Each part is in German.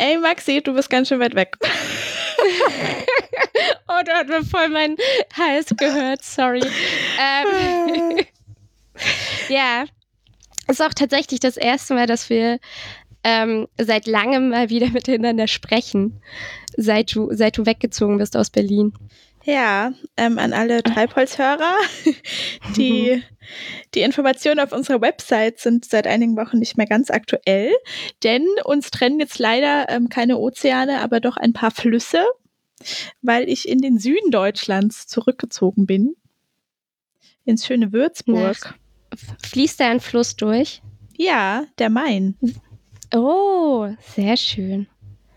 Ey, Maxi, du bist ganz schön weit weg. oh, du hast mir voll mein Hals gehört, sorry. Ähm, ja, ist auch tatsächlich das erste Mal, dass wir ähm, seit langem mal wieder miteinander sprechen, seit du, seit du weggezogen bist aus Berlin. Ja, ähm, an alle Treibholzhörer. Die, die Informationen auf unserer Website sind seit einigen Wochen nicht mehr ganz aktuell, denn uns trennen jetzt leider ähm, keine Ozeane, aber doch ein paar Flüsse, weil ich in den Süden Deutschlands zurückgezogen bin. Ins schöne Würzburg. Na, fließt da ein Fluss durch? Ja, der Main. Oh, sehr schön.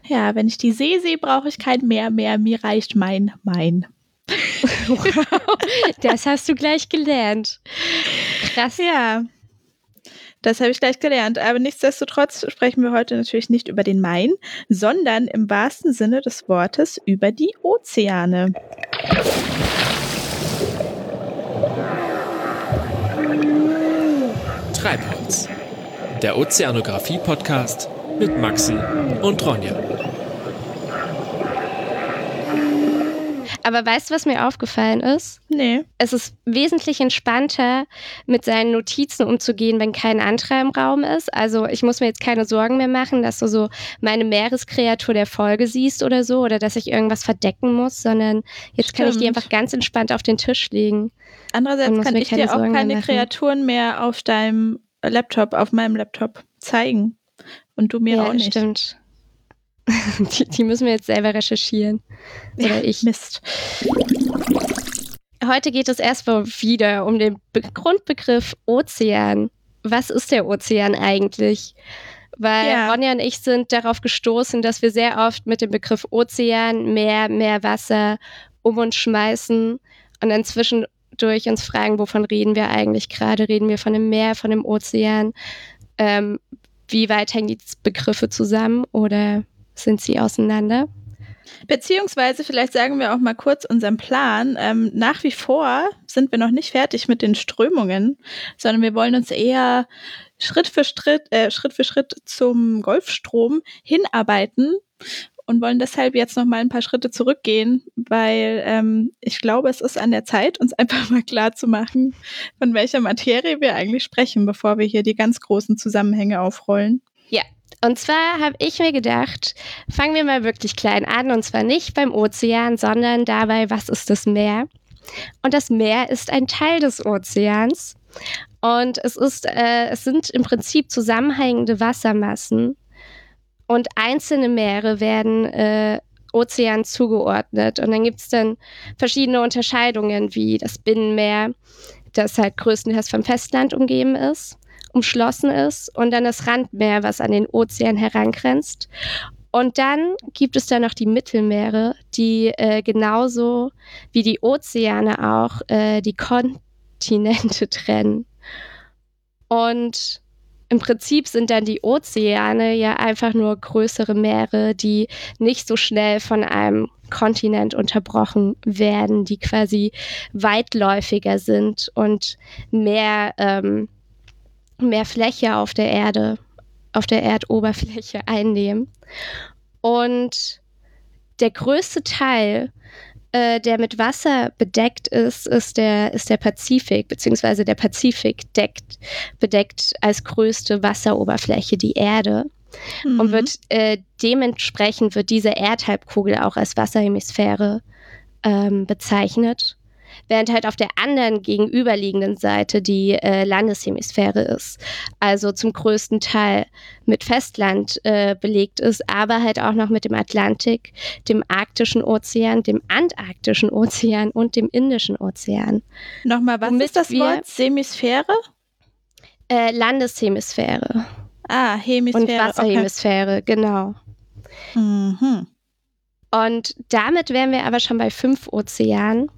Ja, wenn ich die See sehe, brauche ich kein Meer mehr. Mir reicht mein Main. wow, das hast du gleich gelernt. Krass. Ja, das habe ich gleich gelernt. Aber nichtsdestotrotz sprechen wir heute natürlich nicht über den Main, sondern im wahrsten Sinne des Wortes über die Ozeane. Treibholz, der Ozeanographie-Podcast mit Maxi und Ronja. Aber weißt du, was mir aufgefallen ist? Nee. Es ist wesentlich entspannter, mit seinen Notizen umzugehen, wenn kein anderer im Raum ist. Also ich muss mir jetzt keine Sorgen mehr machen, dass du so meine Meereskreatur der Folge siehst oder so oder dass ich irgendwas verdecken muss, sondern jetzt Stimmt. kann ich die einfach ganz entspannt auf den Tisch legen. Andererseits kann ich dir auch Sorgen keine Kreaturen mehr auf deinem Laptop, auf meinem Laptop zeigen. Und du mir ja, auch nicht. Stimmt. Die, die, müssen wir jetzt selber recherchieren. Oder ja, ich. Mist. Heute geht es erstmal wieder um den Be Grundbegriff Ozean. Was ist der Ozean eigentlich? Weil ja. Ronja und ich sind darauf gestoßen, dass wir sehr oft mit dem Begriff Ozean, Meer, Meerwasser um uns schmeißen und dann zwischendurch uns fragen, wovon reden wir eigentlich gerade? Reden wir von dem Meer, von dem Ozean? Ähm, wie weit hängen die Begriffe zusammen oder sind sie auseinander? Beziehungsweise, vielleicht sagen wir auch mal kurz unseren Plan. Ähm, nach wie vor sind wir noch nicht fertig mit den Strömungen, sondern wir wollen uns eher Schritt für Schritt, äh, Schritt für Schritt zum Golfstrom hinarbeiten und wollen deshalb jetzt noch mal ein paar Schritte zurückgehen, weil ähm, ich glaube, es ist an der Zeit, uns einfach mal klar zu machen, von welcher Materie wir eigentlich sprechen, bevor wir hier die ganz großen Zusammenhänge aufrollen. Ja, und zwar habe ich mir gedacht, fangen wir mal wirklich klein an und zwar nicht beim Ozean, sondern dabei, was ist das Meer? Und das Meer ist ein Teil des Ozeans und es ist, äh, es sind im Prinzip zusammenhängende Wassermassen und einzelne Meere werden äh, Ozean zugeordnet. Und dann gibt es dann verschiedene Unterscheidungen, wie das Binnenmeer, das halt größtenteils vom Festland umgeben ist umschlossen ist und dann das Randmeer, was an den Ozean herangrenzt. Und dann gibt es da noch die Mittelmeere, die äh, genauso wie die Ozeane auch äh, die Kontinente trennen. Und im Prinzip sind dann die Ozeane ja einfach nur größere Meere, die nicht so schnell von einem Kontinent unterbrochen werden, die quasi weitläufiger sind und mehr ähm, mehr Fläche auf der Erde, auf der Erdoberfläche einnehmen. Und der größte Teil, äh, der mit Wasser bedeckt ist, ist der, ist der Pazifik, beziehungsweise der Pazifik deckt, bedeckt als größte Wasseroberfläche die Erde. Mhm. Und wird äh, dementsprechend wird diese Erdhalbkugel auch als Wasserhemisphäre ähm, bezeichnet während halt auf der anderen gegenüberliegenden Seite die äh, Landeshemisphäre ist. Also zum größten Teil mit Festland äh, belegt ist, aber halt auch noch mit dem Atlantik, dem Arktischen Ozean, dem Antarktischen Ozean und dem Indischen Ozean. Nochmal, was ist das Wort? Semisphäre? Äh, Landeshemisphäre. Ah, Hemisphäre. Und Wasserhemisphäre, okay. genau. Mhm. Und damit wären wir aber schon bei fünf Ozeanen.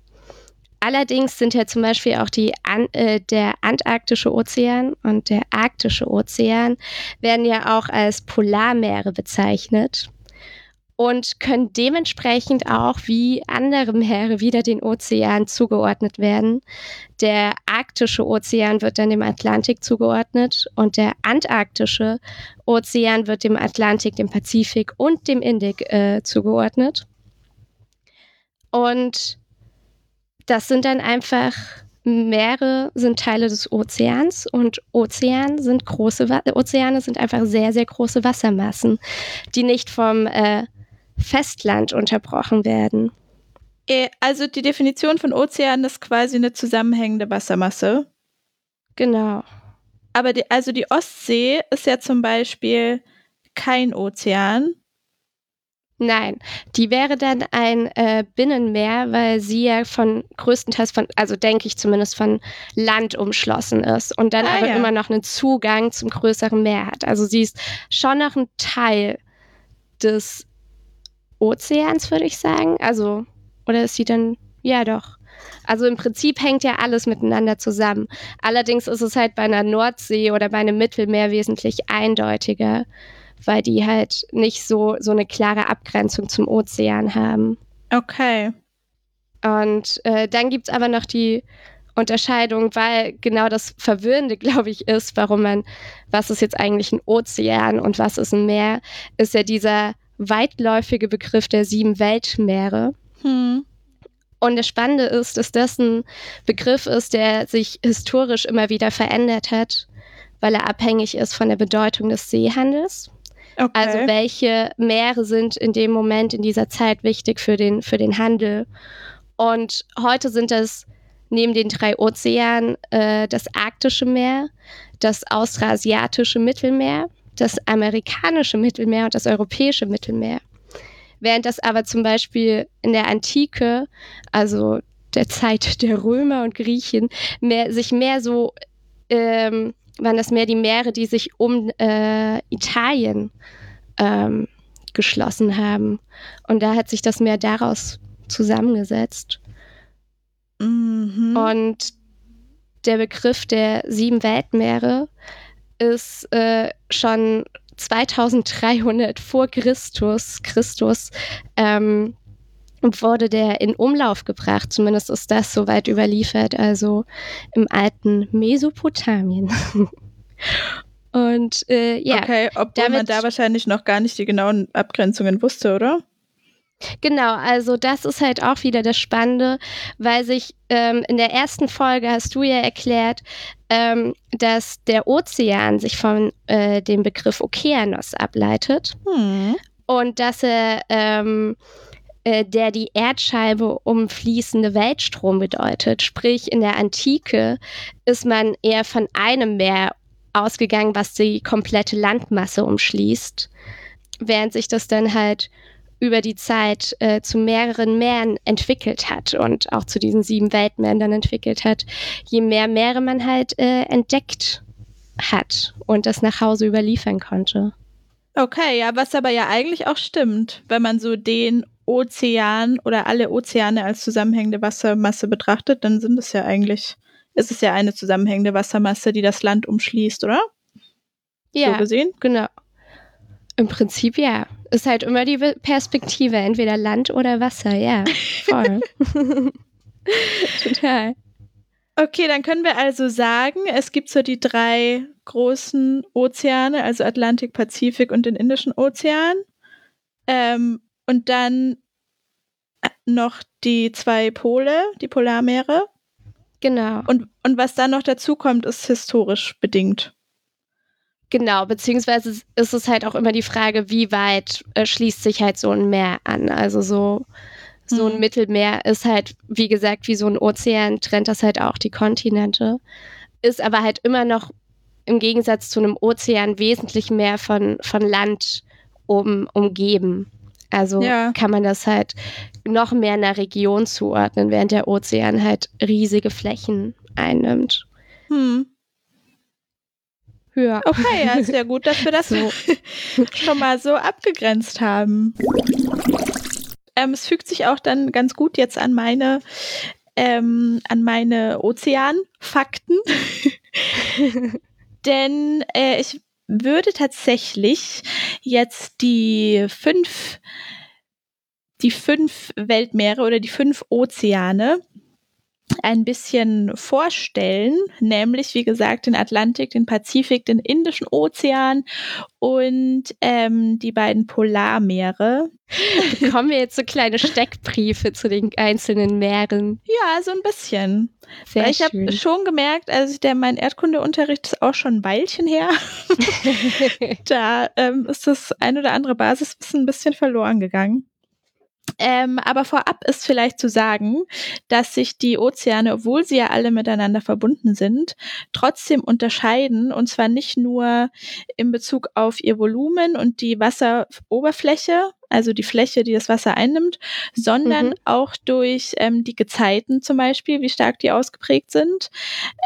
Allerdings sind ja zum Beispiel auch die, An äh, der Antarktische Ozean und der Arktische Ozean werden ja auch als Polarmeere bezeichnet. und können dementsprechend auch wie andere Meere wieder den Ozean zugeordnet werden. Der arktische Ozean wird dann dem Atlantik zugeordnet und der antarktische Ozean wird dem Atlantik, dem Pazifik und dem Indik äh, zugeordnet. Und das sind dann einfach Meere sind Teile des Ozeans und Ozean sind große Ozeane sind einfach sehr sehr große Wassermassen, die nicht vom äh, Festland unterbrochen werden. Äh, also die Definition von Ozean ist quasi eine zusammenhängende Wassermasse. Genau. Aber die, also die Ostsee ist ja zum Beispiel kein Ozean. Nein, die wäre dann ein äh, Binnenmeer, weil sie ja von größtenteils von, also denke ich zumindest von Land umschlossen ist und dann ah, aber ja. immer noch einen Zugang zum größeren Meer hat. Also sie ist schon noch ein Teil des Ozeans, würde ich sagen. Also, oder ist sie dann, ja doch. Also im Prinzip hängt ja alles miteinander zusammen. Allerdings ist es halt bei einer Nordsee oder bei einem Mittelmeer wesentlich eindeutiger, weil die halt nicht so, so eine klare Abgrenzung zum Ozean haben. Okay. Und äh, dann gibt es aber noch die Unterscheidung, weil genau das Verwirrende, glaube ich, ist, warum man, was ist jetzt eigentlich ein Ozean und was ist ein Meer, ist ja dieser weitläufige Begriff der sieben Weltmeere. Hm. Und das Spannende ist, dass das ein Begriff ist, der sich historisch immer wieder verändert hat, weil er abhängig ist von der Bedeutung des Seehandels. Okay. Also welche Meere sind in dem Moment, in dieser Zeit wichtig für den, für den Handel. Und heute sind das neben den drei Ozeanen äh, das Arktische Meer, das Austrasiatische Mittelmeer, das amerikanische Mittelmeer und das europäische Mittelmeer. Während das aber zum Beispiel in der Antike, also der Zeit der Römer und Griechen, mehr, sich mehr so, ähm, waren das mehr die Meere, die sich um äh, Italien ähm, geschlossen haben. Und da hat sich das Meer daraus zusammengesetzt. Mhm. Und der Begriff der sieben Weltmeere ist äh, schon 2300 vor Christus, Christus ähm, wurde der in Umlauf gebracht. Zumindest ist das soweit überliefert, also im alten Mesopotamien. Und äh, ja. Okay, obwohl man da wahrscheinlich noch gar nicht die genauen Abgrenzungen wusste, oder? Genau, also das ist halt auch wieder das Spannende, weil sich ähm, in der ersten Folge hast du ja erklärt, ähm, dass der Ozean sich von äh, dem Begriff Okeanos ableitet hm. und dass er ähm, äh, der die Erdscheibe umfließende Weltstrom bedeutet. Sprich, in der Antike ist man eher von einem Meer ausgegangen, was die komplette Landmasse umschließt, während sich das dann halt über die Zeit äh, zu mehreren Meeren entwickelt hat und auch zu diesen sieben Weltmeeren dann entwickelt hat, je mehr Meere man halt äh, entdeckt hat und das nach Hause überliefern konnte. Okay, ja, was aber ja eigentlich auch stimmt, wenn man so den Ozean oder alle Ozeane als zusammenhängende Wassermasse betrachtet, dann sind es ja eigentlich, ist es ja eine zusammenhängende Wassermasse, die das Land umschließt, oder? Ja, so gesehen? genau. Im Prinzip ja. Ist halt immer die Perspektive, entweder Land oder Wasser, ja. Voll. Total. Okay, dann können wir also sagen, es gibt so die drei großen Ozeane, also Atlantik, Pazifik und den Indischen Ozean. Ähm, und dann äh, noch die zwei Pole, die Polarmeere. Genau. Und, und was dann noch dazu kommt, ist historisch bedingt. Genau, beziehungsweise ist es halt auch immer die Frage, wie weit äh, schließt sich halt so ein Meer an. Also so, so ein hm. Mittelmeer ist halt, wie gesagt, wie so ein Ozean, trennt das halt auch die Kontinente. Ist aber halt immer noch im Gegensatz zu einem Ozean wesentlich mehr von, von Land um, umgeben. Also ja. kann man das halt noch mehr einer Region zuordnen, während der Ozean halt riesige Flächen einnimmt. Hm. Ja. Okay, ja, ist ja gut, dass wir das so. schon mal so abgegrenzt haben. Ähm, es fügt sich auch dann ganz gut jetzt an meine, ähm, an meine Ozeanfakten. Denn äh, ich würde tatsächlich jetzt die fünf die fünf Weltmeere oder die fünf Ozeane ein bisschen vorstellen, nämlich wie gesagt den Atlantik, den Pazifik, den Indischen Ozean und ähm, die beiden Polarmeere. Bekommen wir jetzt so kleine Steckbriefe zu den einzelnen Meeren? Ja, so ein bisschen. Sehr Weil ich habe schon gemerkt, also der mein Erdkundeunterricht ist auch schon ein Weilchen her. da ähm, ist das ein oder andere Basiswissen ein bisschen verloren gegangen. Ähm, aber vorab ist vielleicht zu sagen, dass sich die Ozeane, obwohl sie ja alle miteinander verbunden sind, trotzdem unterscheiden und zwar nicht nur in Bezug auf ihr Volumen und die Wasseroberfläche, also die Fläche, die das Wasser einnimmt, sondern mhm. auch durch ähm, die Gezeiten zum Beispiel, wie stark die ausgeprägt sind,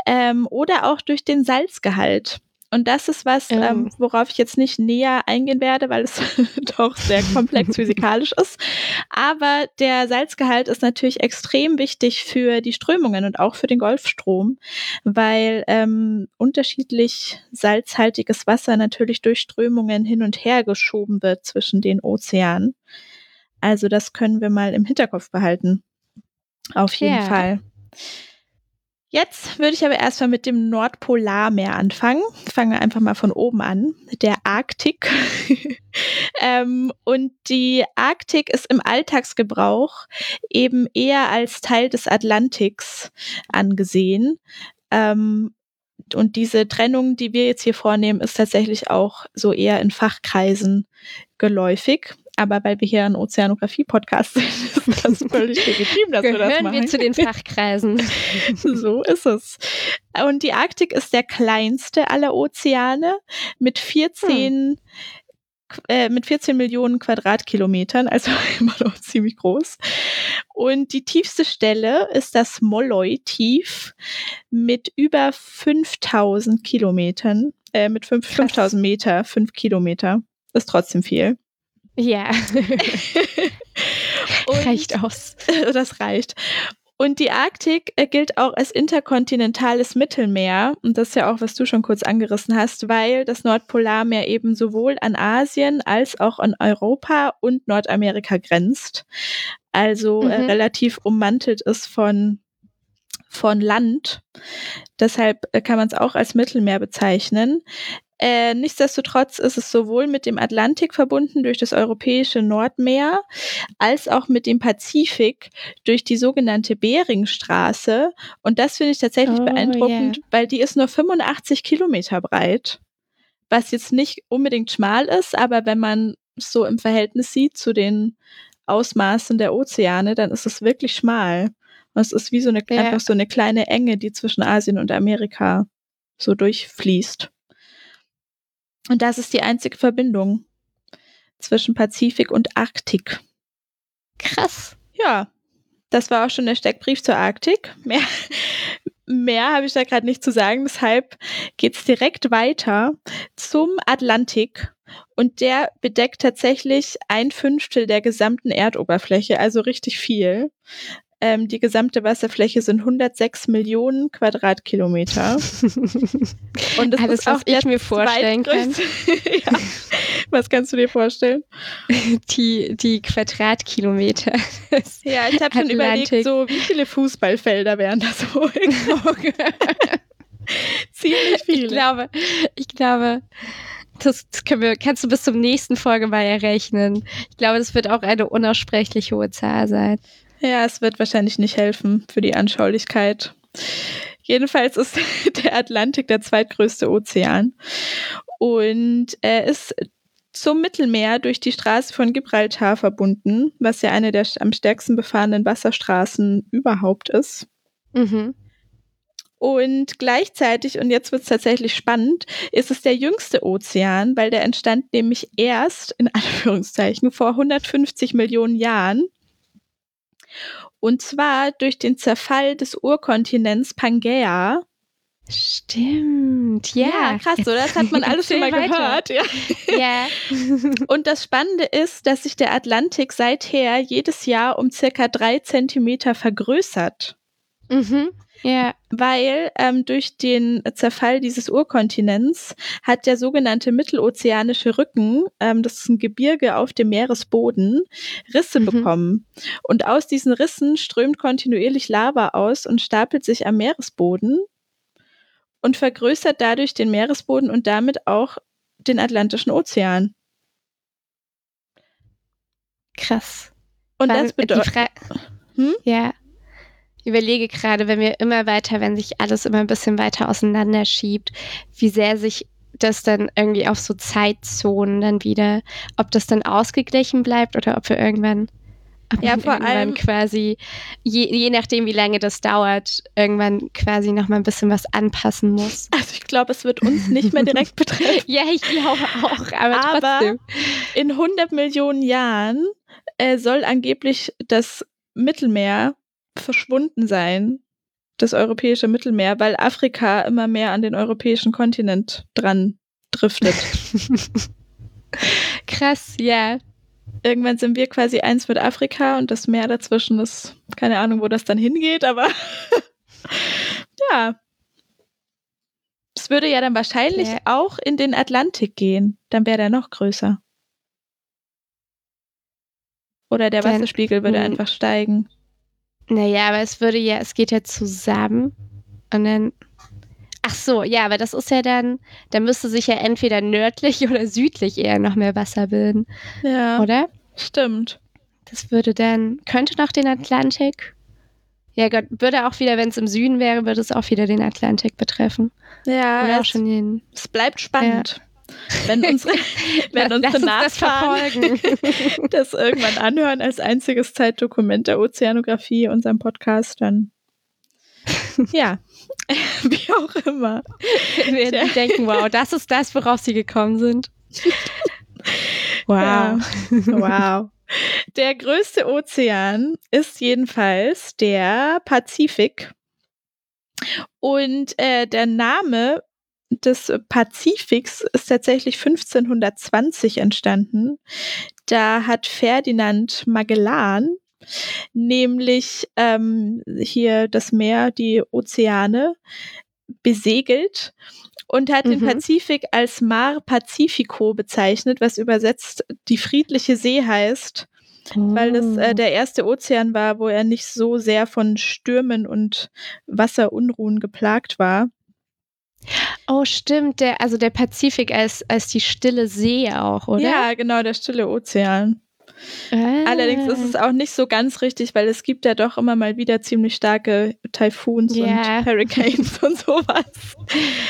ähm, oder auch durch den Salzgehalt. Und das ist was, ähm, ähm, worauf ich jetzt nicht näher eingehen werde, weil es doch sehr komplex physikalisch ist. Aber der Salzgehalt ist natürlich extrem wichtig für die Strömungen und auch für den Golfstrom, weil ähm, unterschiedlich salzhaltiges Wasser natürlich durch Strömungen hin und her geschoben wird zwischen den Ozeanen. Also das können wir mal im Hinterkopf behalten. Auf jeden yeah. Fall. Jetzt würde ich aber erstmal mit dem Nordpolarmeer anfangen. Fangen wir einfach mal von oben an. Der Arktik. ähm, und die Arktik ist im Alltagsgebrauch eben eher als Teil des Atlantiks angesehen. Ähm, und diese Trennung, die wir jetzt hier vornehmen, ist tatsächlich auch so eher in Fachkreisen geläufig. Aber weil wir hier ein Ozeanografie-Podcast sind, ist das völlig legitim, dass Gehören wir das machen. wir zu den Fachkreisen. so ist es. Und die Arktik ist der kleinste aller Ozeane mit 14 hm äh, mit 14 Millionen Quadratkilometern, also immer noch ziemlich groß. Und die tiefste Stelle ist das Molloy-Tief mit über 5000 Kilometern, äh, mit 5000 Meter, 5 Kilometer. Ist trotzdem viel. Ja. reicht aus. Das reicht. Und die Arktik äh, gilt auch als interkontinentales Mittelmeer. Und das ist ja auch, was du schon kurz angerissen hast, weil das Nordpolarmeer eben sowohl an Asien als auch an Europa und Nordamerika grenzt. Also äh, mhm. äh, relativ ummantelt ist von von Land. Deshalb äh, kann man es auch als Mittelmeer bezeichnen. Äh, nichtsdestotrotz ist es sowohl mit dem Atlantik verbunden durch das europäische Nordmeer als auch mit dem Pazifik durch die sogenannte Beringstraße. Und das finde ich tatsächlich oh, beeindruckend, yeah. weil die ist nur 85 Kilometer breit, was jetzt nicht unbedingt schmal ist, aber wenn man so im Verhältnis sieht zu den Ausmaßen der Ozeane, dann ist es wirklich schmal. Und es ist wie so eine, ja. einfach so eine kleine Enge, die zwischen Asien und Amerika so durchfließt. Und das ist die einzige Verbindung zwischen Pazifik und Arktik. Krass. Ja, das war auch schon der Steckbrief zur Arktik. Mehr, mehr habe ich da gerade nicht zu sagen. Deshalb geht es direkt weiter zum Atlantik. Und der bedeckt tatsächlich ein Fünftel der gesamten Erdoberfläche, also richtig viel. Ähm, die gesamte Wasserfläche sind 106 Millionen Quadratkilometer. Und das Alles, ist auch was ich mir vorstellen kann. ja. Was kannst du dir vorstellen? Die, die Quadratkilometer. Ja, ich habe schon überlegt, so wie viele Fußballfelder wären das wohl? Ziemlich viele. Ich glaube, ich glaube, das, können wir, kannst du bis zum nächsten Folge mal errechnen. Ich glaube, das wird auch eine unaussprechlich hohe Zahl sein. Ja, es wird wahrscheinlich nicht helfen für die Anschaulichkeit. Jedenfalls ist der Atlantik der zweitgrößte Ozean und er ist zum Mittelmeer durch die Straße von Gibraltar verbunden, was ja eine der am stärksten befahrenen Wasserstraßen überhaupt ist. Mhm. Und gleichzeitig, und jetzt wird es tatsächlich spannend, ist es der jüngste Ozean, weil der entstand nämlich erst, in Anführungszeichen, vor 150 Millionen Jahren. Und zwar durch den Zerfall des Urkontinents Pangea. Stimmt, ja. ja krass, oder? Das hat man alles schon mal gehört. Ja. ja. Und das Spannende ist, dass sich der Atlantik seither jedes Jahr um circa drei Zentimeter vergrößert. Mhm. Ja. Weil ähm, durch den Zerfall dieses Urkontinents hat der sogenannte mittelozeanische Rücken, ähm, das ist ein Gebirge auf dem Meeresboden, Risse Mhm. bekommen. Und aus diesen Rissen strömt kontinuierlich Lava aus und stapelt sich am Meeresboden und vergrößert dadurch den Meeresboden und damit auch den Atlantischen Ozean. Krass. Und Weil das die bedeutet, Hm? Ja. Überlege gerade, wenn wir immer weiter, wenn sich alles immer ein bisschen weiter auseinander schiebt, wie sehr sich das dann irgendwie auf so Zeitzonen dann wieder, ob das dann ausgeglichen bleibt oder ob wir irgendwann, ob Ja, vor irgendwann allem- quasi, je, je nachdem, wie lange das dauert, irgendwann quasi nochmal ein bisschen was anpassen muss. also ich glaube, es wird uns nicht mehr direkt betreffen. Ja, ich glaube auch, aber, Aber- trotzdem. In 100 Millionen Jahren äh, soll angeblich das Mittelmeer verschwunden sein, das europäische Mittelmeer, weil Afrika immer mehr an den europäischen Kontinent dran driftet. Krass, ja. Irgendwann sind wir quasi eins mit Afrika und das Meer dazwischen ist, keine Ahnung, wo das dann hingeht, aber ja. Es würde ja dann wahrscheinlich Ja. auch in den Atlantik gehen. Dann wäre der noch größer. Oder der Wasserspiegel würde einfach steigen. Naja, aber es würde ja, es geht ja zusammen und dann. Ach so, ja, aber das ist ja dann, da müsste sich ja entweder nördlich oder südlich eher noch mehr Wasser bilden, Ja, oder? stimmt. Das würde dann, könnte noch den Atlantik. Ja Gott, würde auch wieder, wenn es im Süden wäre, würde es auch wieder den Atlantik betreffen. Ja, Oder auch schon den. es bleibt spannend. Wenn unsere, wenn unsere uns das Nachfahren verfolgen. das irgendwann anhören als einziges Zeitdokument der Ozeanographie, unserem Podcast, dann ja, wie auch immer. Wir Tja. denken, wow, das ist das, worauf sie gekommen sind. Wow. Ja. Wow. Der größte Ozean ist jedenfalls der Pazifik. Und äh, der Name des Pazifiks ist tatsächlich 1520 entstanden. Da hat Ferdinand Magellan nämlich ähm, hier das Meer, die Ozeane besegelt und hat den Mhm. Pazifik als Mar Pacifico bezeichnet, was übersetzt die friedliche See heißt, weil das Oh. äh, der erste Ozean war, wo er nicht so sehr von Stürmen und Wasserunruhen geplagt war. Oh, stimmt. Der, also der Pazifik als, als die stille See auch, oder? Ja, genau, der stille Ozean. Ah. Allerdings ist es auch nicht so ganz richtig, weil es gibt ja doch immer mal wieder ziemlich starke Taifuns Ja. und Hurricanes und sowas.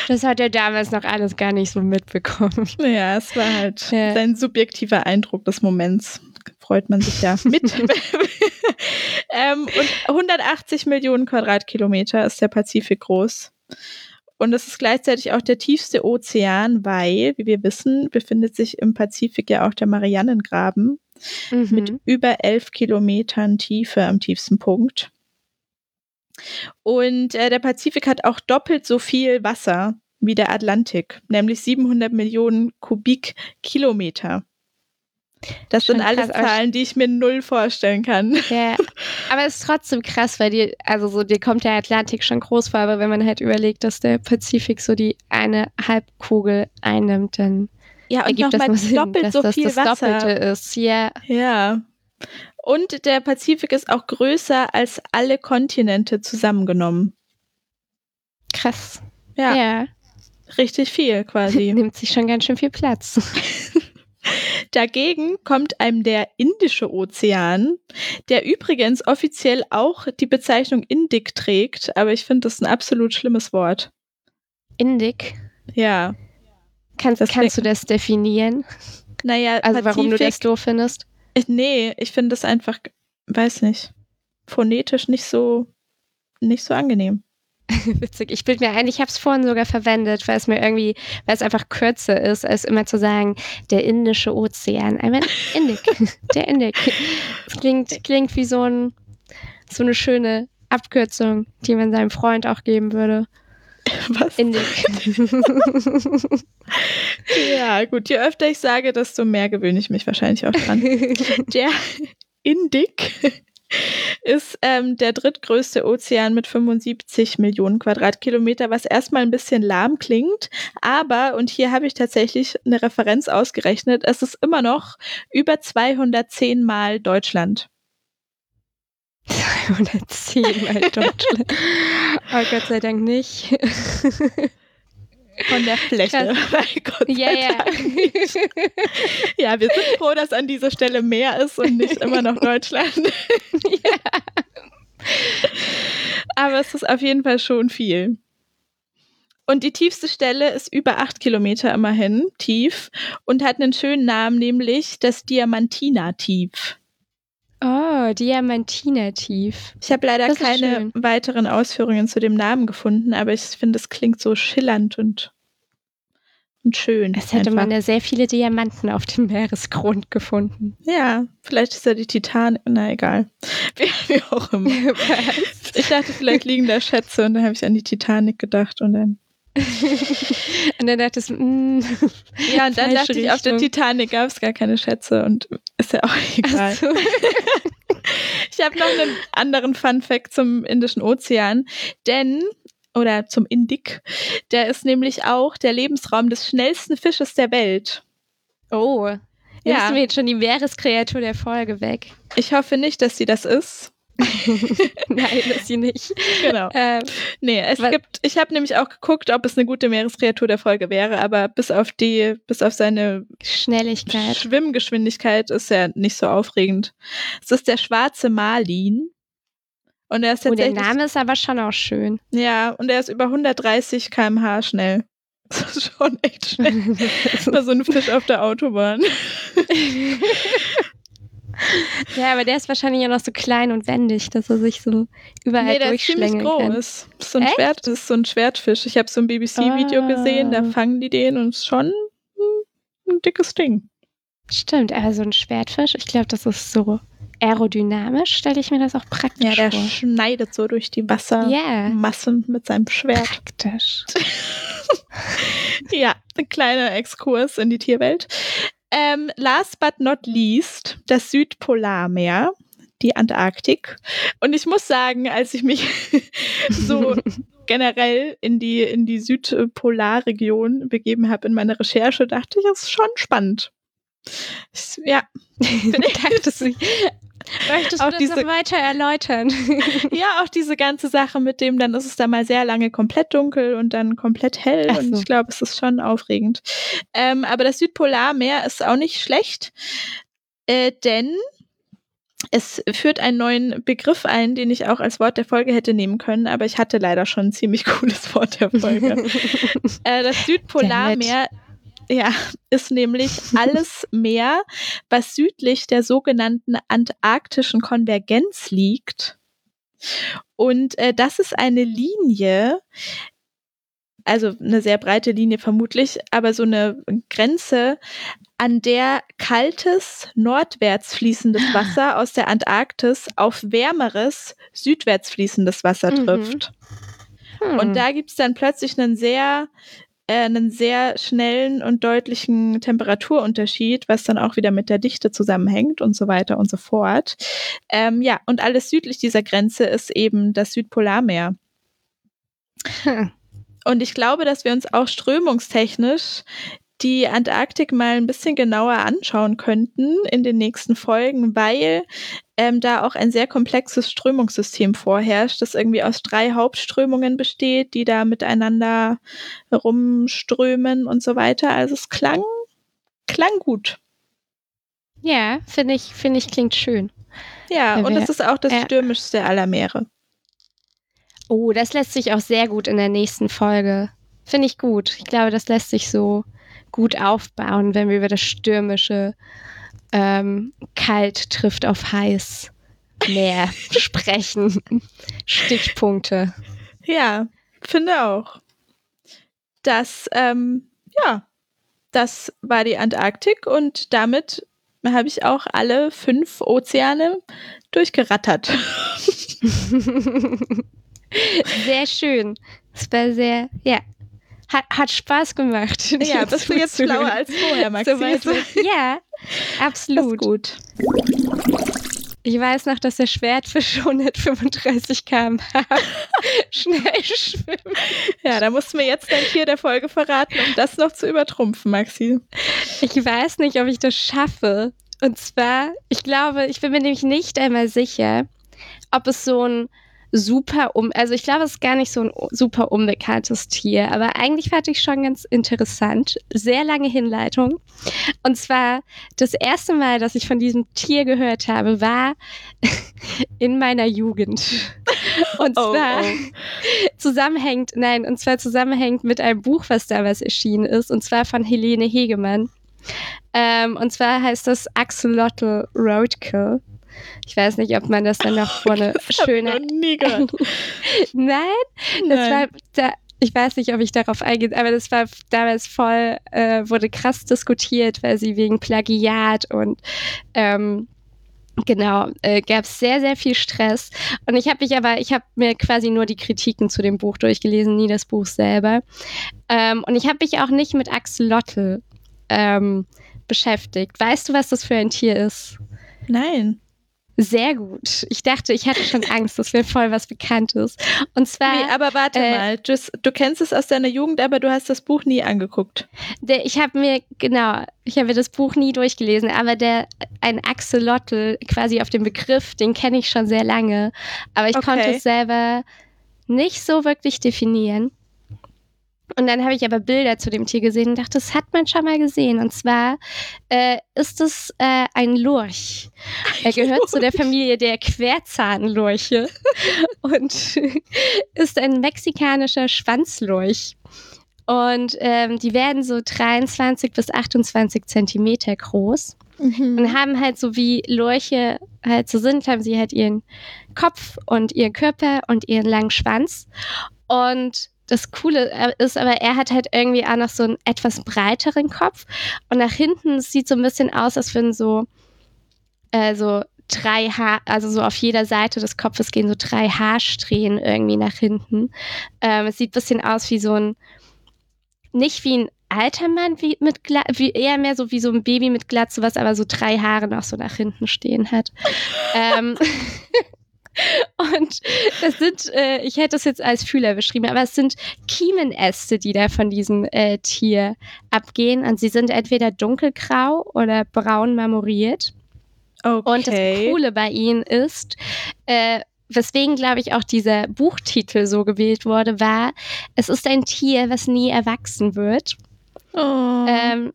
Das hat er damals noch alles gar nicht so mitbekommen. Ja, es war halt Ja. sein subjektiver Eindruck des Moments. Freut man sich ja mit. ähm, und 180 Millionen Quadratkilometer ist der Pazifik groß. Und es ist gleichzeitig auch der tiefste Ozean, weil, wie wir wissen, befindet sich im Pazifik ja auch der Marianengraben mit Mhm. über 11 Kilometern Tiefe am tiefsten Punkt. Und äh, der Pazifik hat auch doppelt so viel Wasser wie der Atlantik, nämlich 700 Millionen Kubikkilometer. Das Schon sind alles krass, Zahlen, die ich mir null vorstellen kann. Ja, aber es ist trotzdem krass, weil dir, also so, dir kommt der Atlantik schon groß vor, aber wenn man halt überlegt, dass der Pazifik so die eine Halbkugel einnimmt, dann Ja, und ergibt das nur Sinn, doppelt dass so das viel das Wasser. Doppelte ist. Ja, Ja. Und der Pazifik ist auch größer als alle Kontinente zusammengenommen. krass. Ja, ja. richtig viel quasi. nimmt sich schon ganz schön viel Platz. Dagegen kommt einem der Indische Ozean, der übrigens offiziell auch die Bezeichnung Indik trägt, aber ich finde das ein absolut schlimmes Wort. Indik. Ja. Kannst, kannst du das definieren? Naja, Also warum du das Pazifik, doof findest? nee, ich finde das einfach, weiß nicht, phonetisch nicht so, nicht so angenehm. Witzig. Ich bilde mir ein, ich habe es vorhin sogar verwendet, weil es mir irgendwie, weil es einfach kürzer ist, als immer zu sagen, der Indische Ozean. Einmal Indik. der Indik. Das klingt, klingt wie so, ein, so eine schöne Abkürzung, die man seinem Freund auch geben würde. Was? Indik. Ja, gut, je öfter ich sage, desto mehr gewöhne ich mich wahrscheinlich auch dran. Der Indik ist ähm, der drittgrößte Ozean mit 75 Millionen Quadratkilometer, was erstmal ein bisschen lahm klingt. Aber, und hier habe ich tatsächlich eine Referenz ausgerechnet, es ist immer noch über 210 Mal Deutschland. 210 Mal Deutschland. oh Gott sei Dank nicht. Von der Fläche. ja, ja. ja, wir sind froh, dass an dieser Stelle mehr ist und nicht immer noch Deutschland. ja. Aber es ist auf jeden Fall schon viel. Und die tiefste Stelle ist über acht Kilometer immerhin tief und hat einen schönen Namen, nämlich das Diamantina-Tief. Oh, Diamantina-Tief. Ich habe leider keine schön. weiteren Ausführungen zu dem Namen gefunden, aber ich finde, es klingt so schillernd und, und schön. Es hätte man ja sehr viele Diamanten auf dem Meeresgrund gefunden. Ja, vielleicht ist ja die Titanic. Na egal. Wie, wie auch immer. ich dachte, vielleicht liegen da Schätze und dann habe ich an die Titanic gedacht und dann und dann dachte ich, mm, ja, und dann dachte Richtung. ich, auf der Titanic gab es gar keine Schätze und ist ja auch egal. So. ich habe noch einen anderen Fun Fact zum Indischen Ozean, denn oder zum Indik, der ist nämlich auch der Lebensraum des schnellsten Fisches der Welt. Oh, ja. Lassen wir jetzt schon die Meereskreatur der Folge weg. Ich hoffe nicht, dass sie das ist. Nein, ist sie nicht. Genau. Ähm, nee, es gibt, ich habe nämlich auch geguckt, ob es eine gute Meereskreatur der Folge wäre, aber bis auf die, bis auf seine Schnelligkeit. Schwimmgeschwindigkeit ist er nicht so aufregend. Es ist der schwarze Marlin. Und er ist oh, der Name ist aber schon auch schön. Ja, und er ist über 130 km/h schnell. Das ist schon echt schnell. Das war so ein Fisch auf der Autobahn. Ja, aber der ist wahrscheinlich ja noch so klein und wendig, dass er sich so überall nee, der ist ziemlich groß. Das ist so ein, Schwert, das ist so ein Schwertfisch. Ich habe so ein BBC-Video oh. gesehen, da fangen die den und es ist schon ein, ein dickes Ding. Stimmt, aber so ein Schwertfisch, ich glaube, das ist so aerodynamisch, stelle ich mir das auch praktisch vor. Ja, der vor. schneidet so durch die Wassermassen yeah. mit seinem Schwert. Praktisch. ja, ein kleiner Exkurs in die Tierwelt. Ähm, last but not least, das Südpolarmeer, die Antarktik. Und ich muss sagen, als ich mich so generell in die, in die Südpolarregion begeben habe in meiner Recherche, dachte ich, das ist schon spannend. Ja. Möchtest auch du das diese, weiter erläutern? ja, auch diese ganze Sache mit dem, dann ist es da mal sehr lange komplett dunkel und dann komplett hell. So. Und ich glaube, es ist schon aufregend. Ähm, aber das Südpolarmeer ist auch nicht schlecht, äh, denn es führt einen neuen Begriff ein, den ich auch als Wort der Folge hätte nehmen können, aber ich hatte leider schon ein ziemlich cooles Wort der Folge. äh, das Südpolarmeer ja, ist nämlich alles Meer, was südlich der sogenannten antarktischen Konvergenz liegt. Und äh, das ist eine Linie, also eine sehr breite Linie vermutlich, aber so eine Grenze, an der kaltes, nordwärts fließendes ah. Wasser aus der Antarktis auf wärmeres, südwärts fließendes Wasser mhm. trifft. Mhm. Hm. Und da gibt es dann plötzlich einen sehr einen sehr schnellen und deutlichen Temperaturunterschied, was dann auch wieder mit der Dichte zusammenhängt und so weiter und so fort. Ähm, ja, und alles südlich dieser Grenze ist eben das Südpolarmeer. Hm. Und ich glaube, dass wir uns auch strömungstechnisch die Antarktik mal ein bisschen genauer anschauen könnten in den nächsten Folgen, weil ähm, da auch ein sehr komplexes Strömungssystem vorherrscht, das irgendwie aus drei Hauptströmungen besteht, die da miteinander rumströmen und so weiter. Also es klang, klang gut. Ja, finde ich, finde ich, klingt schön. Ja, und es ist auch das ja. stürmischste aller Meere. Oh, das lässt sich auch sehr gut in der nächsten Folge. Finde ich gut. Ich glaube, das lässt sich so gut aufbauen, wenn wir über das stürmische ähm, kalt trifft auf heiß mehr sprechen. Stichpunkte. Ja, finde auch. Das, ähm, ja, das war die Antarktik und damit habe ich auch alle fünf Ozeane durchgerattert. sehr schön. Es war sehr, ja, hat, hat Spaß gemacht. Ja, bist du jetzt schlauer als vorher, Maxi? So ja, absolut. gut. Ich weiß noch, dass der Schwertfisch 135 km/h schnell schwimmt. Ja, da mussten wir jetzt dein Tier der Folge verraten, um das noch zu übertrumpfen, Maxi. Ich weiß nicht, ob ich das schaffe. Und zwar, ich glaube, ich bin mir nämlich nicht einmal sicher, ob es so ein super um, also ich glaube, es ist gar nicht so ein super unbekanntes Tier, aber eigentlich fand ich schon ganz interessant. Sehr lange Hinleitung. Und zwar das erste Mal, dass ich von diesem Tier gehört habe, war in meiner Jugend. Und oh, zwar oh. zusammenhängt, nein, und zwar zusammenhängt mit einem Buch, was damals erschienen ist, und zwar von Helene Hegemann. Ähm, und zwar heißt das Axolotl Roadkill. Ich weiß nicht, ob man das dann noch vorne schöner. Ich nie gehört. Nein, das Nein. war da, ich weiß nicht, ob ich darauf eingehe, aber das war damals voll, äh, wurde krass diskutiert, weil sie wegen Plagiat und ähm, Genau, äh, gab es sehr, sehr viel Stress. Und ich habe mich aber, ich habe mir quasi nur die Kritiken zu dem Buch durchgelesen, nie das Buch selber. Ähm, und ich habe mich auch nicht mit Axolotl ähm, beschäftigt. Weißt du, was das für ein Tier ist? Nein. Sehr gut. Ich dachte, ich hatte schon Angst, das wäre voll was Bekanntes. Und zwar. Nee, aber warte äh, mal. Du, du, kennst es aus deiner Jugend, aber du hast das Buch nie angeguckt. Der, ich habe mir, genau, ich habe mir das Buch nie durchgelesen, aber der, ein Axolotl, quasi auf dem Begriff, den kenne ich schon sehr lange. Aber ich okay. konnte es selber nicht so wirklich definieren. Und dann habe ich aber Bilder zu dem Tier gesehen und dachte, das hat man schon mal gesehen. Und zwar äh, ist es äh, ein Lurch. Er gehört zu der Familie der Querzahnlurche und ist ein mexikanischer Schwanzlurch. Und ähm, die werden so 23 bis 28 Zentimeter groß. Mhm. Und haben halt so wie Lurche halt so sind, haben sie halt ihren Kopf und ihren Körper und ihren langen Schwanz. Und das Coole äh, ist aber, er hat halt irgendwie auch noch so einen etwas breiteren Kopf und nach hinten sieht so ein bisschen aus, als wenn so, äh, so drei Haar, also so auf jeder Seite des Kopfes gehen so drei Haarsträhnen irgendwie nach hinten. Ähm, es sieht ein bisschen aus wie so ein, nicht wie ein alter Mann wie mit Gla wie eher mehr so wie so ein Baby mit Glatze, was aber so drei Haare noch so nach hinten stehen hat. ähm, Und das sind, äh, ich hätte es jetzt als Fühler beschrieben, aber es sind Kiemenäste, die da von diesem äh, Tier abgehen. Und sie sind entweder dunkelgrau oder braun marmoriert. Okay. Und das Coole bei ihnen ist, äh, weswegen, glaube ich, auch dieser Buchtitel so gewählt wurde, war, es ist ein Tier, was nie erwachsen wird. Oh. Ähm,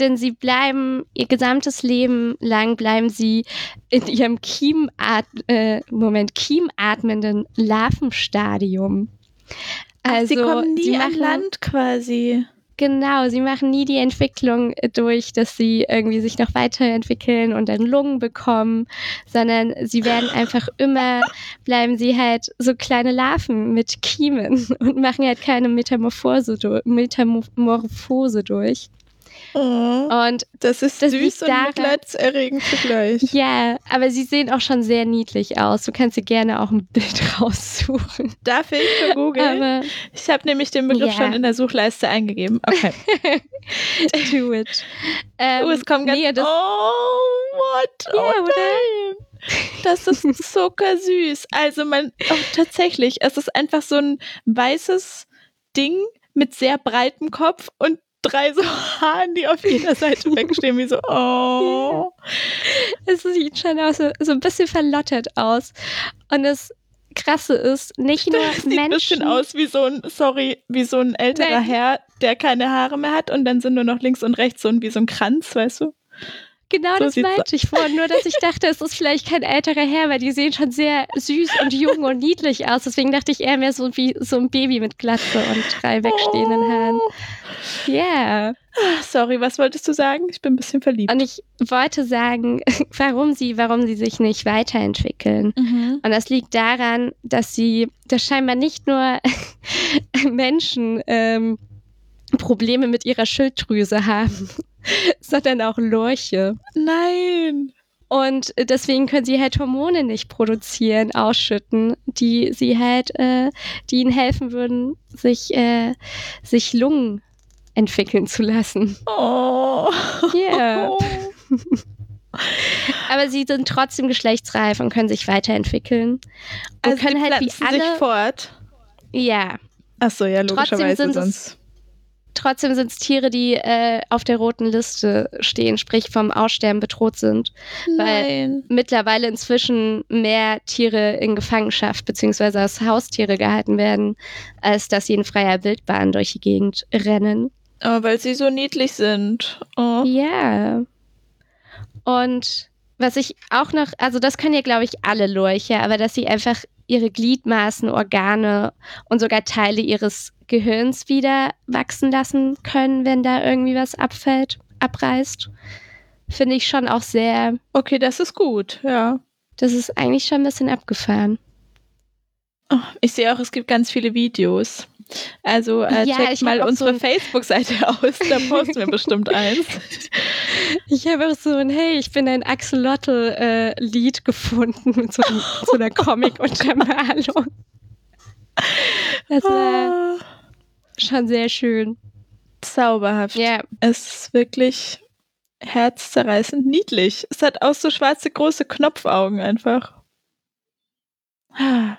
denn sie bleiben ihr gesamtes Leben lang bleiben sie in ihrem Kiemat äh, Moment kiematmenden Larvenstadium. Also Ach, sie also, kommen nie an Land quasi. Genau, sie machen nie die Entwicklung durch, dass sie irgendwie sich noch weiterentwickeln und dann Lungen bekommen, sondern sie werden einfach immer, bleiben sie halt so kleine Larven mit Kiemen und machen halt keine Metamorphose, Metamorphose durch. Oh, und das ist das süß und daran, mitleidserregend zugleich. Ja, aber sie sehen auch schon sehr niedlich aus. Du kannst dir gerne auch ein Bild raussuchen. Darf ich für Google? ich habe nämlich den Begriff ja. schon in der Suchleiste eingegeben. Okay. Do it. Ähm, oh, es kommt ganz... Nee, das, oh, what? Ja, oh, nein. Das ist zuckersüß. Also man, oh, tatsächlich, es ist einfach so ein weißes Ding mit sehr breitem Kopf und drei so Haaren, die auf jeder Seite wegstehen, wie so, oh. Es sieht schon auch so, so ein bisschen verlottert aus. Und das Krasse ist, nicht nur das sieht Menschen. Sieht ein bisschen aus wie so ein, sorry, wie so ein älterer Nein. Herr, der keine Haare mehr hat und dann sind nur noch links und rechts so ein, wie so ein Kranz, weißt du? Genau so das meinte ich vorhin, nur dass ich dachte, es ist vielleicht kein älterer Herr, weil die sehen schon sehr süß und jung und niedlich aus. Deswegen dachte ich eher mehr so wie so ein Baby mit Glatze und drei wegstehenden Haaren. Ja. Yeah. Sorry, was wolltest du sagen? Ich bin ein bisschen verliebt. Und ich wollte sagen, warum sie, warum sie sich nicht weiterentwickeln. Mhm. Und das liegt daran, dass sie, dass scheinbar nicht nur Menschen ähm, Probleme mit ihrer Schilddrüse haben, sondern auch Lurche. Nein. Und deswegen können sie halt Hormone nicht produzieren, ausschütten, die sie halt, äh, die ihnen helfen würden, sich, äh, sich Lungen entwickeln zu lassen. Oh. Yeah. Aber sie sind trotzdem geschlechtsreif und können sich weiterentwickeln. Und Also können halt wie alle. sich fort. Ja. Ach so, ja, logischerweise sonst. Trotzdem sind es Tiere, die äh, auf der roten Liste stehen, sprich vom Aussterben bedroht sind. weil- Nein. Mittlerweile inzwischen mehr Tiere in Gefangenschaft beziehungsweise als Haustiere gehalten werden, als dass sie in freier Wildbahn durch die Gegend rennen. Oh, weil sie so niedlich sind. Oh. Ja. Und was ich auch noch, also das können ja, glaube ich, alle Lurche, aber dass sie einfach ihre Gliedmaßen, Organe und sogar Teile ihres Gehirns wieder wachsen lassen können, wenn da irgendwie was abfällt, abreißt, finde ich schon auch sehr, Okay, das ist gut, ja. das ist eigentlich schon ein bisschen abgefahren. Oh, ich sehe auch, es gibt ganz viele Videos. Also äh, Ja, checkt mal unsere so Facebook-Seite aus, da posten wir bestimmt eins. Ich habe auch so ein Hey, ich bin ein Axolotl-Lied gefunden mit so, einem- so einer Comic-Untermalung. Das war Ah, schon sehr schön. zauberhaft. Ja, Es ist wirklich herzzerreißend niedlich. Es hat auch so schwarze große Knopfaugen einfach. Ah.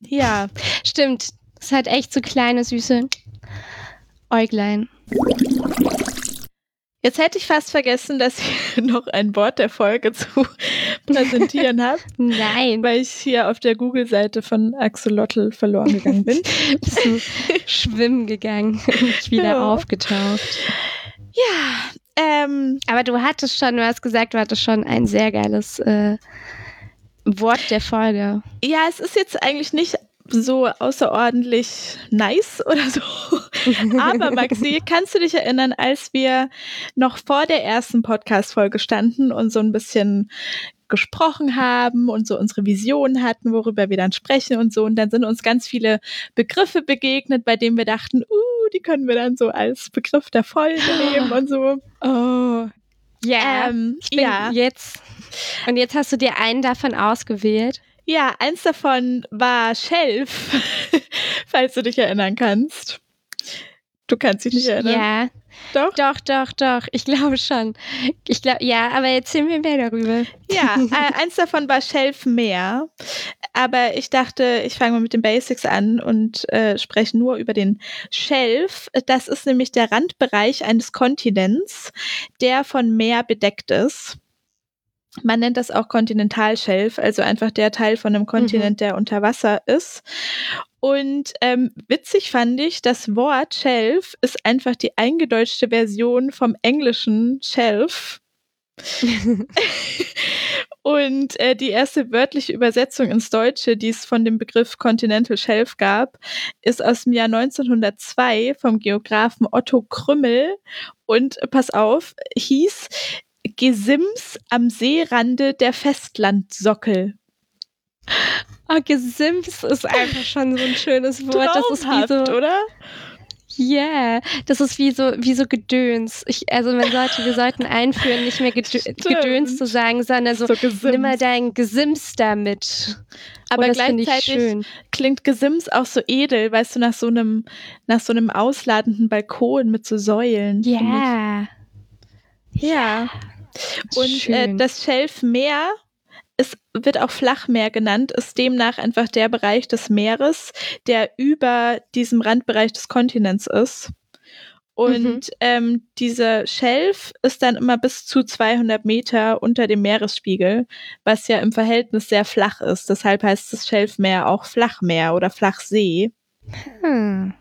Ja, stimmt. Es hat echt so kleine, süße Äuglein. jetzt hätte ich fast vergessen, dass ich noch ein Wort der Folge zu präsentieren habe, Nein, weil ich hier auf der Google-Seite von Axolotl verloren gegangen bin. bist du schwimmen gegangen und wieder Ja. aufgetaucht. Ja, ähm, Aber du hattest schon, du hast gesagt, du hattest schon ein sehr geiles äh, Wort der Folge. ja, es ist jetzt eigentlich nicht so außerordentlich nice oder so. Aber Maxi, kannst du dich erinnern, als wir noch vor der ersten Podcast-Folge standen und so ein bisschen gesprochen haben und so unsere Visionen hatten, worüber wir dann sprechen und so. Und dann sind uns ganz viele Begriffe begegnet, bei denen wir dachten, uh, die können wir dann so als Begriff der Folge nehmen und so. Oh. Ja, Ähm, ich bin ja. jetzt. Und jetzt hast du dir einen davon ausgewählt. Ja, eins davon war Shelf, falls du dich erinnern kannst. Du kannst dich nicht erinnern. Ja, Doch? doch, doch, doch. Ich glaube schon. Ich glaube, ja, aber erzähl mir mehr darüber. Ja, äh, eins davon war Shelf Meer. Aber ich dachte, ich fange mal mit den Basics an und äh, spreche nur über den Shelf. Das ist nämlich der Randbereich eines Kontinents, der von Meer bedeckt ist. Man nennt das auch Kontinentalschelf, also einfach der Teil von einem Kontinent, der unter Wasser ist. Und ähm, witzig fand ich, das Wort Shelf ist einfach die eingedeutschte Version vom englischen Shelf. Und äh, die erste wörtliche Übersetzung ins Deutsche, die es von dem Begriff Continental Shelf gab, ist aus dem Jahr 1902 vom Geografen Otto Krümmel und pass auf, hieß Gesims am Seerande der Festlandsockel. Oh, Gesims ist einfach schon so ein schönes Wort. Das ist wie so, oder? ja, das ist wie so, wie so Gedöns. Ich, also man sollte, wir sollten einführen, nicht mehr Gedö Stimmt. Gedöns zu sagen, sondern so, Gesims. nimm mal dein Gesims da mit. Aber oh, das finde ich gleichzeitig schön. klingt Gesims auch so edel, weißt du, nach so einem, nach so einem ausladenden Balkon mit so Säulen. ich. Ja. Ja. Und äh, das Schelfmeer es wird auch Flachmeer genannt, ist demnach einfach der Bereich des Meeres, der über diesem Randbereich des Kontinents ist. Und Mhm. ähm, dieser Schelf ist dann immer bis zu 200 Meter unter dem Meeresspiegel, was ja im Verhältnis sehr flach ist. Deshalb heißt das Schelfmeer auch Flachmeer oder Flachsee. Hm.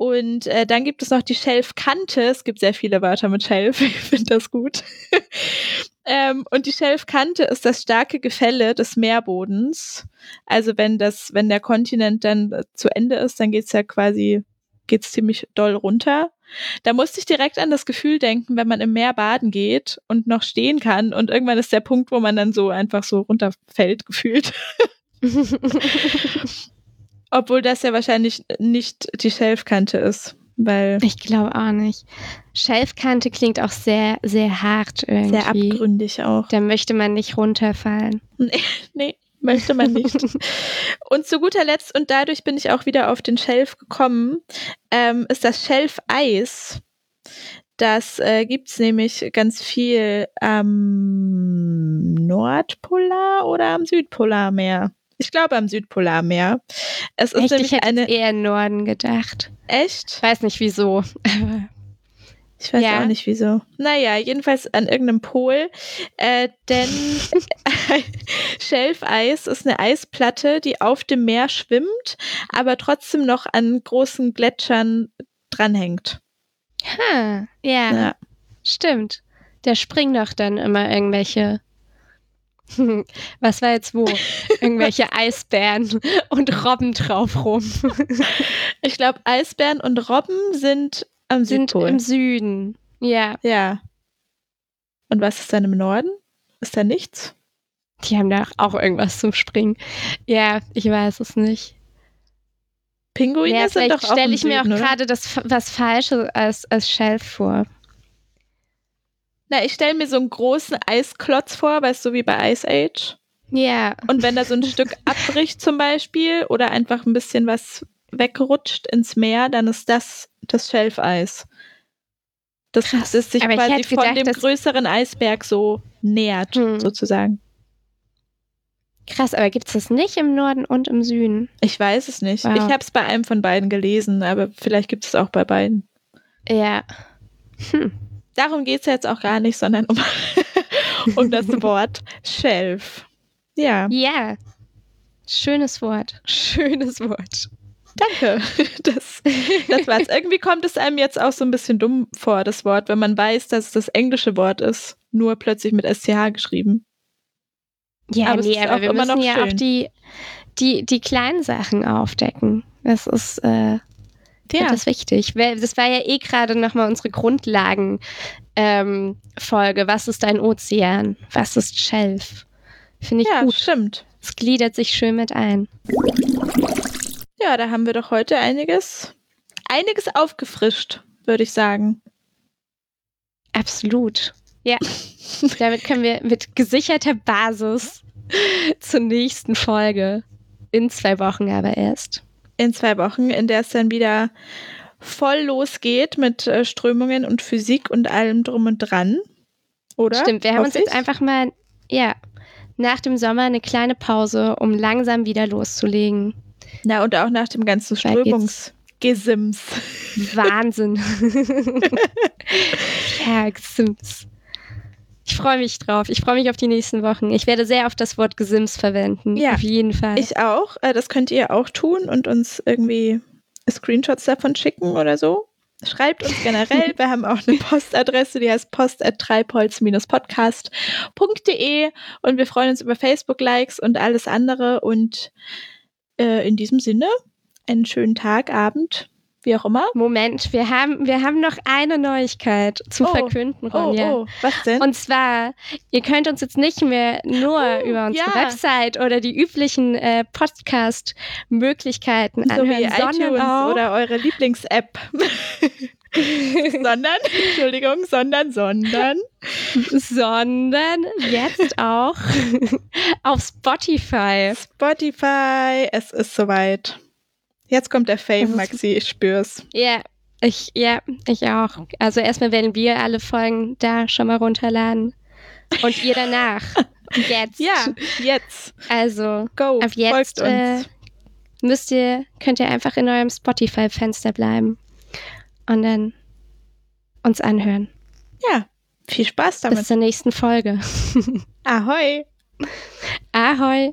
Und äh, dann gibt es noch die Schelfkante. Es gibt sehr viele Wörter mit Schelf. Ich finde das gut. ähm, und die Schelfkante ist das starke Gefälle des Meerbodens. Also wenn das, wenn der Kontinent dann äh, zu Ende ist, dann geht's ja quasi, geht's ziemlich doll runter. Da musste ich direkt an das Gefühl denken, wenn man im Meer baden geht und noch stehen kann und irgendwann ist der Punkt, wo man dann so einfach so runterfällt, gefühlt. Obwohl das ja wahrscheinlich nicht die Schelfkante ist, weil ich glaube auch nicht. Schelfkante klingt auch sehr, sehr hart irgendwie. sehr abgründig auch. Da möchte man nicht runterfallen. Nee, möchte man nicht. und zu guter Letzt, und dadurch bin ich auch wieder auf den Schelf gekommen, ähm, ist das Schelfeis. Das äh, gibt's nämlich ganz viel am Nordpolar oder am Südpolarmeer. Ich glaube am Südpolarmeer. Es ist Echt, ich nämlich hätte eine. eher im Norden gedacht. Echt? Ich weiß nicht wieso. Ich weiß Ja. auch nicht wieso. Naja, jedenfalls an irgendeinem Pol. Äh, denn Schelfeis ist eine Eisplatte, die auf dem Meer schwimmt, aber trotzdem noch an großen Gletschern dranhängt. ha, ja, Ja. stimmt. Da springen doch dann immer irgendwelche. Was war jetzt wo? Irgendwelche Eisbären und Robben drauf rum. Ich glaube, Eisbären und Robben sind am Sind Südpol. im Süden. Ja, ja. Und was ist dann im Norden? Ist da nichts? die haben da auch irgendwas zum Springen. Ja, ich weiß es nicht. Pinguine Ja, sind doch auch stelle ich mir auch gerade das was Falsches als, als Shelf vor. Na, ich stelle mir so einen großen Eisklotz vor, weißt du, wie bei Ice Age. Ja, Und wenn da so ein Stück abbricht zum Beispiel oder einfach ein bisschen was wegrutscht ins Meer, dann ist das das Schelfeis. Das, Krass. das sich Aber quasi von gedacht, dem größeren Eisberg so nähert, Hm. sozusagen. krass, aber gibt es das nicht im Norden und im Süden? Ich weiß es nicht. Wow. Ich habe es bei einem von beiden gelesen, aber vielleicht gibt es auch bei beiden. Ja. Hm. Darum geht es jetzt auch gar nicht, sondern um, um das Wort Schelf. Ja, Ja. Schönes Wort. Schönes Wort. danke. Das, das war's. Irgendwie kommt es einem jetzt auch so ein bisschen dumm vor, das Wort, wenn man weiß, dass es das englische Wort ist, nur plötzlich mit SCH geschrieben. Ja, Aber es nee, ist aber auch wir immer müssen noch ja auch schön. die, die, die kleinen Sachen aufdecken. Das ist, äh, Ja, das ist wichtig. Das war ja eh gerade nochmal unsere Grundlagen ähm. Was ist ein Ozean? Was ist Schelf? Finde ich ja gut. stimmt. Es gliedert sich schön mit ein. Ja, da haben wir doch heute einiges, einiges aufgefrischt, würde ich sagen. Absolut. Ja. Damit können wir mit gesicherter Basis zur nächsten Folge. In zwei Wochen aber erst. In zwei Wochen, in der es dann wieder voll losgeht mit äh, Strömungen und Physik und allem drum und dran. Oder? Stimmt, wir haben Hoffe uns jetzt ich. einfach mal, ja, nach dem Sommer eine kleine Pause, um langsam wieder loszulegen. Na, und auch nach dem ganzen. Strömungsgesims. Wahnsinn. ja, Sims. Ich freue mich drauf. Ich freue mich auf die nächsten Wochen. Ich werde sehr auf das Wort Gesims verwenden. Ja, auf jeden Fall. Ich auch. Äh, das könnt ihr auch tun und uns irgendwie Screenshots davon schicken oder so. Schreibt uns generell. Wir haben auch eine Postadresse, die heißt post.treibholz-podcast.de und wir freuen uns über Facebook-Likes und alles andere. Und äh, in diesem Sinne, einen schönen Tag, Abend, wie auch immer. Moment, wir haben, wir haben noch eine Neuigkeit zu Oh, verkünden, Oh, Ronja. oh, was denn? Und zwar, ihr könnt uns jetzt nicht mehr nur Oh, über unsere ja. Website oder die üblichen äh, Podcast-Möglichkeiten so wie anhören, sondern iTunes auch oder eure Lieblings-App. sondern, Entschuldigung, sondern, sondern. sondern jetzt auch auf Spotify. Spotify, es ist soweit. Jetzt kommt der Fame, ist- Maxi, ich spür's. Ja, ich, ja, ich auch. Also erstmal werden wir alle Folgen da schon mal runterladen. Und ihr danach. Jetzt. Ja, jetzt. Also, Go, ab jetzt folgt uns. äh, müsst ihr, könnt ihr einfach in eurem Spotify-Fenster bleiben. Und dann uns anhören. ja, viel Spaß Bis damit. zur nächsten Folge. Ahoi. Ahoi!